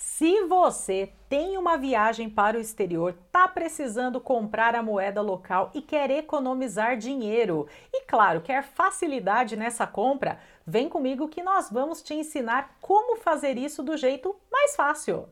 Se você tem uma viagem para o exterior, está precisando comprar a moeda local e quer economizar dinheiro e, claro, quer facilidade nessa compra, vem comigo que nós vamos te ensinar como fazer isso do jeito mais fácil.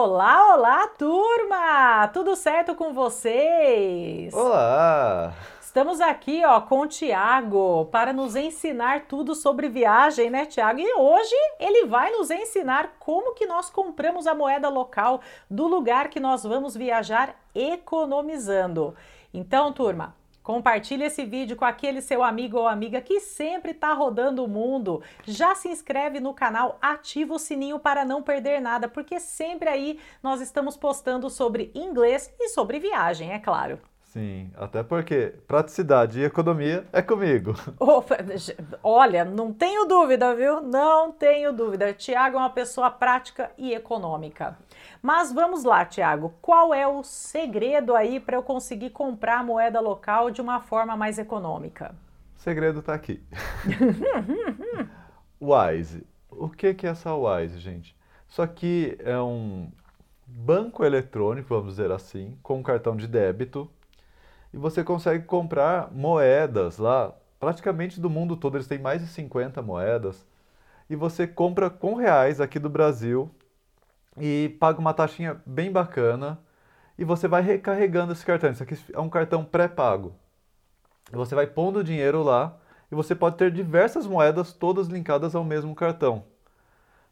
Olá, olá, turma! Tudo certo com vocês? Olá! Estamos aqui, ó, com o Tiago para nos ensinar tudo sobre viagem, né, Tiago? E hoje ele vai nos ensinar como que nós compramos a moeda local do lugar que nós vamos viajar economizando. Então, turma, Compartilhe esse vídeo com aquele seu amigo ou amiga que sempre está rodando o mundo. Já se inscreve no canal, ativa o sininho para não perder nada, porque sempre aí nós estamos postando sobre inglês e sobre viagem, é claro. Sim, até porque praticidade e economia é comigo. olha, não tenho dúvida, viu? Não tenho dúvida. Tiago é uma pessoa prática e econômica. Mas vamos lá, Tiago. Qual é o segredo aí para eu conseguir comprar moeda local de uma forma mais econômica? O segredo está aqui. Wise. O que é essa Wise, gente? Isso aqui é um banco eletrônico, vamos dizer assim, com um cartão de débito e você consegue comprar moedas lá, praticamente do mundo todo, eles têm mais de 50 moedas, e você compra com reais aqui do Brasil e paga uma taxinha bem bacana e você vai recarregando esse cartão. Isso aqui é um cartão pré-pago. Você vai pondo o dinheiro lá e você pode ter diversas moedas todas linkadas ao mesmo cartão.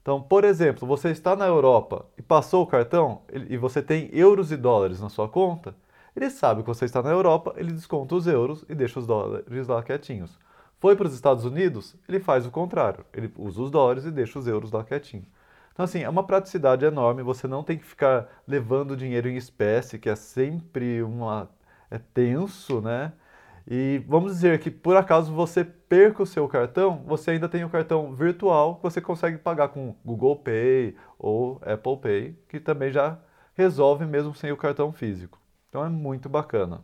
Então, por exemplo, você está na Europa e passou o cartão e você tem euros e dólares na sua conta, ele sabe que você está na Europa, ele desconta os euros e deixa os dólares lá quietinhos. Foi para os Estados Unidos, ele faz o contrário. Ele usa os dólares e deixa os euros lá quietinho. Então, assim, é uma praticidade enorme. Você não tem que ficar levando dinheiro em espécie, que é sempre uma. é tenso, né? E vamos dizer que por acaso você perca o seu cartão, você ainda tem o cartão virtual que você consegue pagar com Google Pay ou Apple Pay, que também já resolve mesmo sem o cartão físico. Então é muito bacana.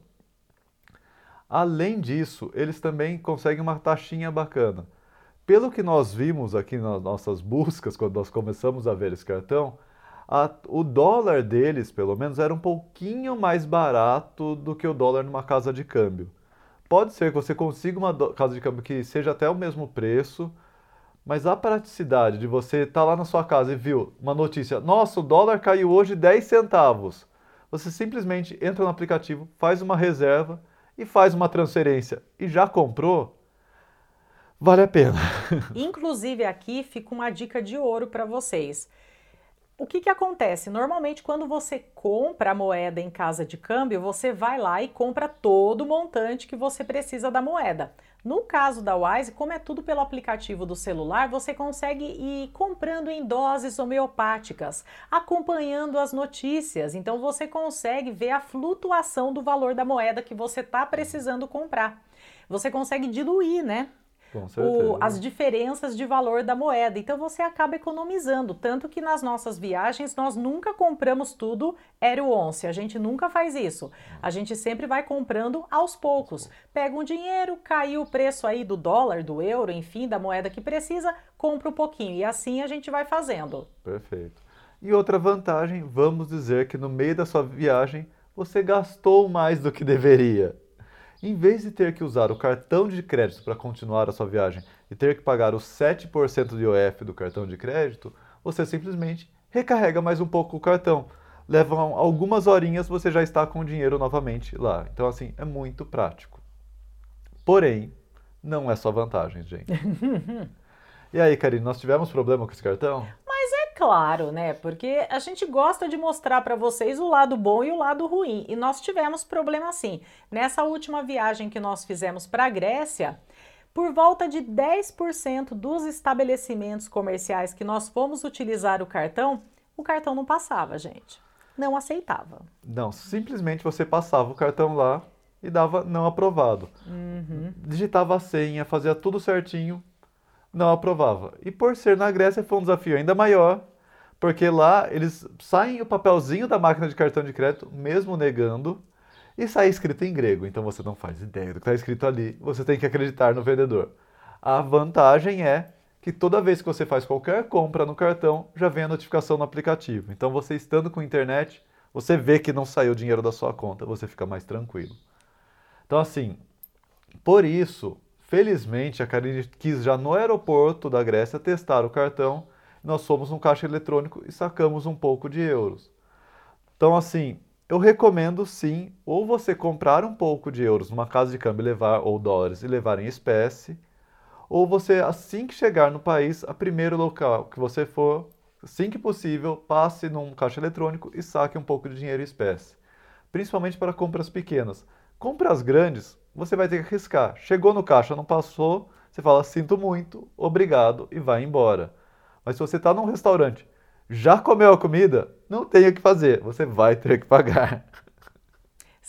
Além disso, eles também conseguem uma taxinha bacana. Pelo que nós vimos aqui nas nossas buscas, quando nós começamos a ver esse cartão, a, o dólar deles, pelo menos, era um pouquinho mais barato do que o dólar numa casa de câmbio. Pode ser que você consiga uma casa de câmbio que seja até o mesmo preço, mas a praticidade de você estar tá lá na sua casa e viu uma notícia: nossa, o dólar caiu hoje 10 centavos. Você simplesmente entra no aplicativo, faz uma reserva e faz uma transferência e já comprou, vale a pena. Inclusive aqui fica uma dica de ouro para vocês. O que, que acontece? Normalmente, quando você compra a moeda em casa de câmbio, você vai lá e compra todo o montante que você precisa da moeda. No caso da Wise, como é tudo pelo aplicativo do celular, você consegue ir comprando em doses homeopáticas, acompanhando as notícias. Então você consegue ver a flutuação do valor da moeda que você está precisando comprar. Você consegue diluir, né? O, as diferenças de valor da moeda. Então você acaba economizando. Tanto que nas nossas viagens nós nunca compramos tudo Aero Once. A gente nunca faz isso. A gente sempre vai comprando aos poucos. Pega um dinheiro, caiu o preço aí do dólar, do euro, enfim, da moeda que precisa, compra um pouquinho. E assim a gente vai fazendo. Perfeito. E outra vantagem, vamos dizer que no meio da sua viagem você gastou mais do que deveria. Em vez de ter que usar o cartão de crédito para continuar a sua viagem e ter que pagar os 7% de IOF do cartão de crédito, você simplesmente recarrega mais um pouco o cartão. Leva algumas horinhas, você já está com o dinheiro novamente lá. Então, assim, é muito prático. Porém, não é só vantagem, gente. e aí, Karine, nós tivemos problema com esse cartão? Claro, né? Porque a gente gosta de mostrar para vocês o lado bom e o lado ruim. E nós tivemos problema assim. Nessa última viagem que nós fizemos para a Grécia, por volta de 10% dos estabelecimentos comerciais que nós fomos utilizar o cartão, o cartão não passava, gente. Não aceitava. Não, simplesmente você passava o cartão lá e dava não aprovado. Uhum. Digitava a senha, fazia tudo certinho, não aprovava. E por ser na Grécia foi um desafio ainda maior, Porque lá eles saem o papelzinho da máquina de cartão de crédito, mesmo negando, e sai escrito em grego. Então você não faz ideia do que está escrito ali. Você tem que acreditar no vendedor. A vantagem é que toda vez que você faz qualquer compra no cartão, já vem a notificação no aplicativo. Então você estando com internet, você vê que não saiu dinheiro da sua conta, você fica mais tranquilo. Então assim, por isso, felizmente a Karine quis já no aeroporto da Grécia testar o cartão. Nós fomos no caixa eletrônico e sacamos um pouco de euros. Então assim, eu recomendo sim, ou você comprar um pouco de euros numa casa de câmbio levar, ou dólares e levar em espécie, ou você, assim que chegar no país, a primeiro local que você for, assim que possível, passe num caixa eletrônico e saque um pouco de dinheiro em espécie. Principalmente para compras pequenas. Compras grandes, você vai ter que arriscar. Chegou no caixa, não passou, você fala, sinto muito, obrigado e vai embora. Mas se você está num restaurante, já comeu a comida, não tem o que fazer, você vai ter que pagar.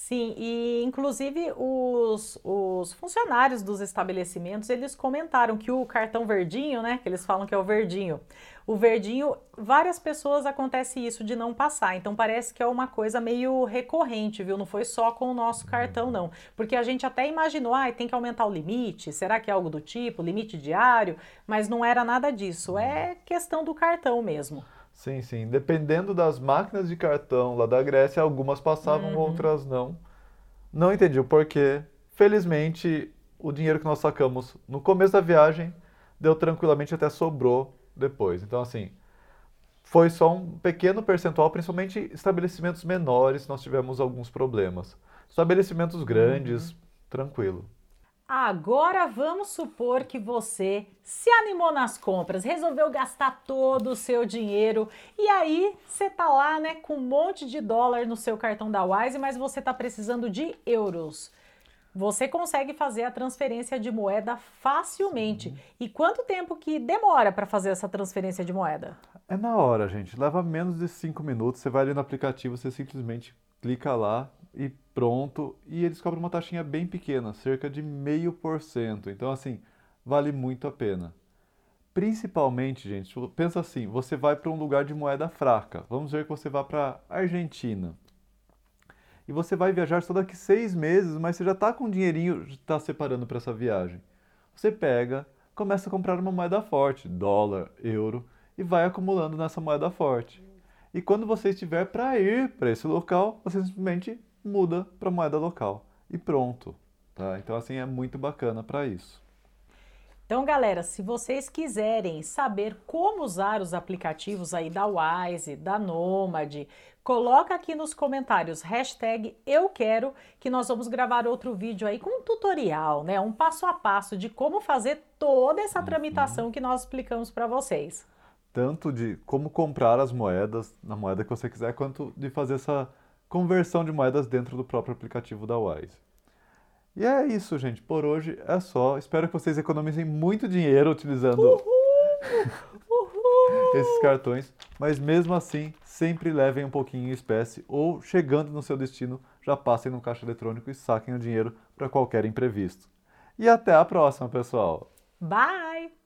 Sim, e inclusive os, os funcionários dos estabelecimentos, eles comentaram que o cartão verdinho, né, que eles falam que é o verdinho, o verdinho, várias pessoas acontece isso de não passar, então parece que é uma coisa meio recorrente, viu? Não foi só com o nosso cartão, não. Porque a gente até imaginou, ah, tem que aumentar o limite, será que é algo do tipo, limite diário? Mas não era nada disso, é questão do cartão mesmo. Sim, sim. Dependendo das máquinas de cartão lá da Grécia, algumas passavam, uhum. outras não. Não entendi o porquê. Felizmente, o dinheiro que nós sacamos no começo da viagem deu tranquilamente até sobrou depois. Então, assim, foi só um pequeno percentual, principalmente estabelecimentos menores, nós tivemos alguns problemas. Estabelecimentos grandes, uhum. tranquilo. Agora vamos supor que você se animou nas compras, resolveu gastar todo o seu dinheiro e aí você tá lá, né, com um monte de dólar no seu cartão da Wise, mas você tá precisando de euros. Você consegue fazer a transferência de moeda facilmente. Sim. E quanto tempo que demora para fazer essa transferência de moeda? É na hora, gente. Leva menos de 5 minutos. Você vai ali no aplicativo, você simplesmente clica lá e pronto. E eles cobram uma taxinha bem pequena, cerca de meio por cento. Então, assim, vale muito a pena. Principalmente, gente, pensa assim, você vai para um lugar de moeda fraca. Vamos ver que você vai para Argentina. E você vai viajar só daqui seis meses, mas você já está com um dinheirinho, está separando para essa viagem. Você pega, começa a comprar uma moeda forte, dólar, euro, e vai acumulando nessa moeda forte. E quando você estiver para ir para esse local, você simplesmente muda para moeda local e pronto. Tá? Então, assim, é muito bacana para isso. Então, galera, se vocês quiserem saber como usar os aplicativos aí da Wise, da Nomad, coloca aqui nos comentários hashtag eu quero que nós vamos gravar outro vídeo aí com um tutorial, né? Um passo a passo de como fazer toda essa uhum. tramitação que nós explicamos para vocês. Tanto de como comprar as moedas na moeda que você quiser, quanto de fazer essa conversão de moedas dentro do próprio aplicativo da Wise. E é isso, gente. Por hoje é só. Espero que vocês economizem muito dinheiro utilizando esses cartões, mas mesmo assim, sempre levem um pouquinho em espécie ou chegando no seu destino, já passem no caixa eletrônico e saquem o dinheiro para qualquer imprevisto. E até a próxima, pessoal. Bye!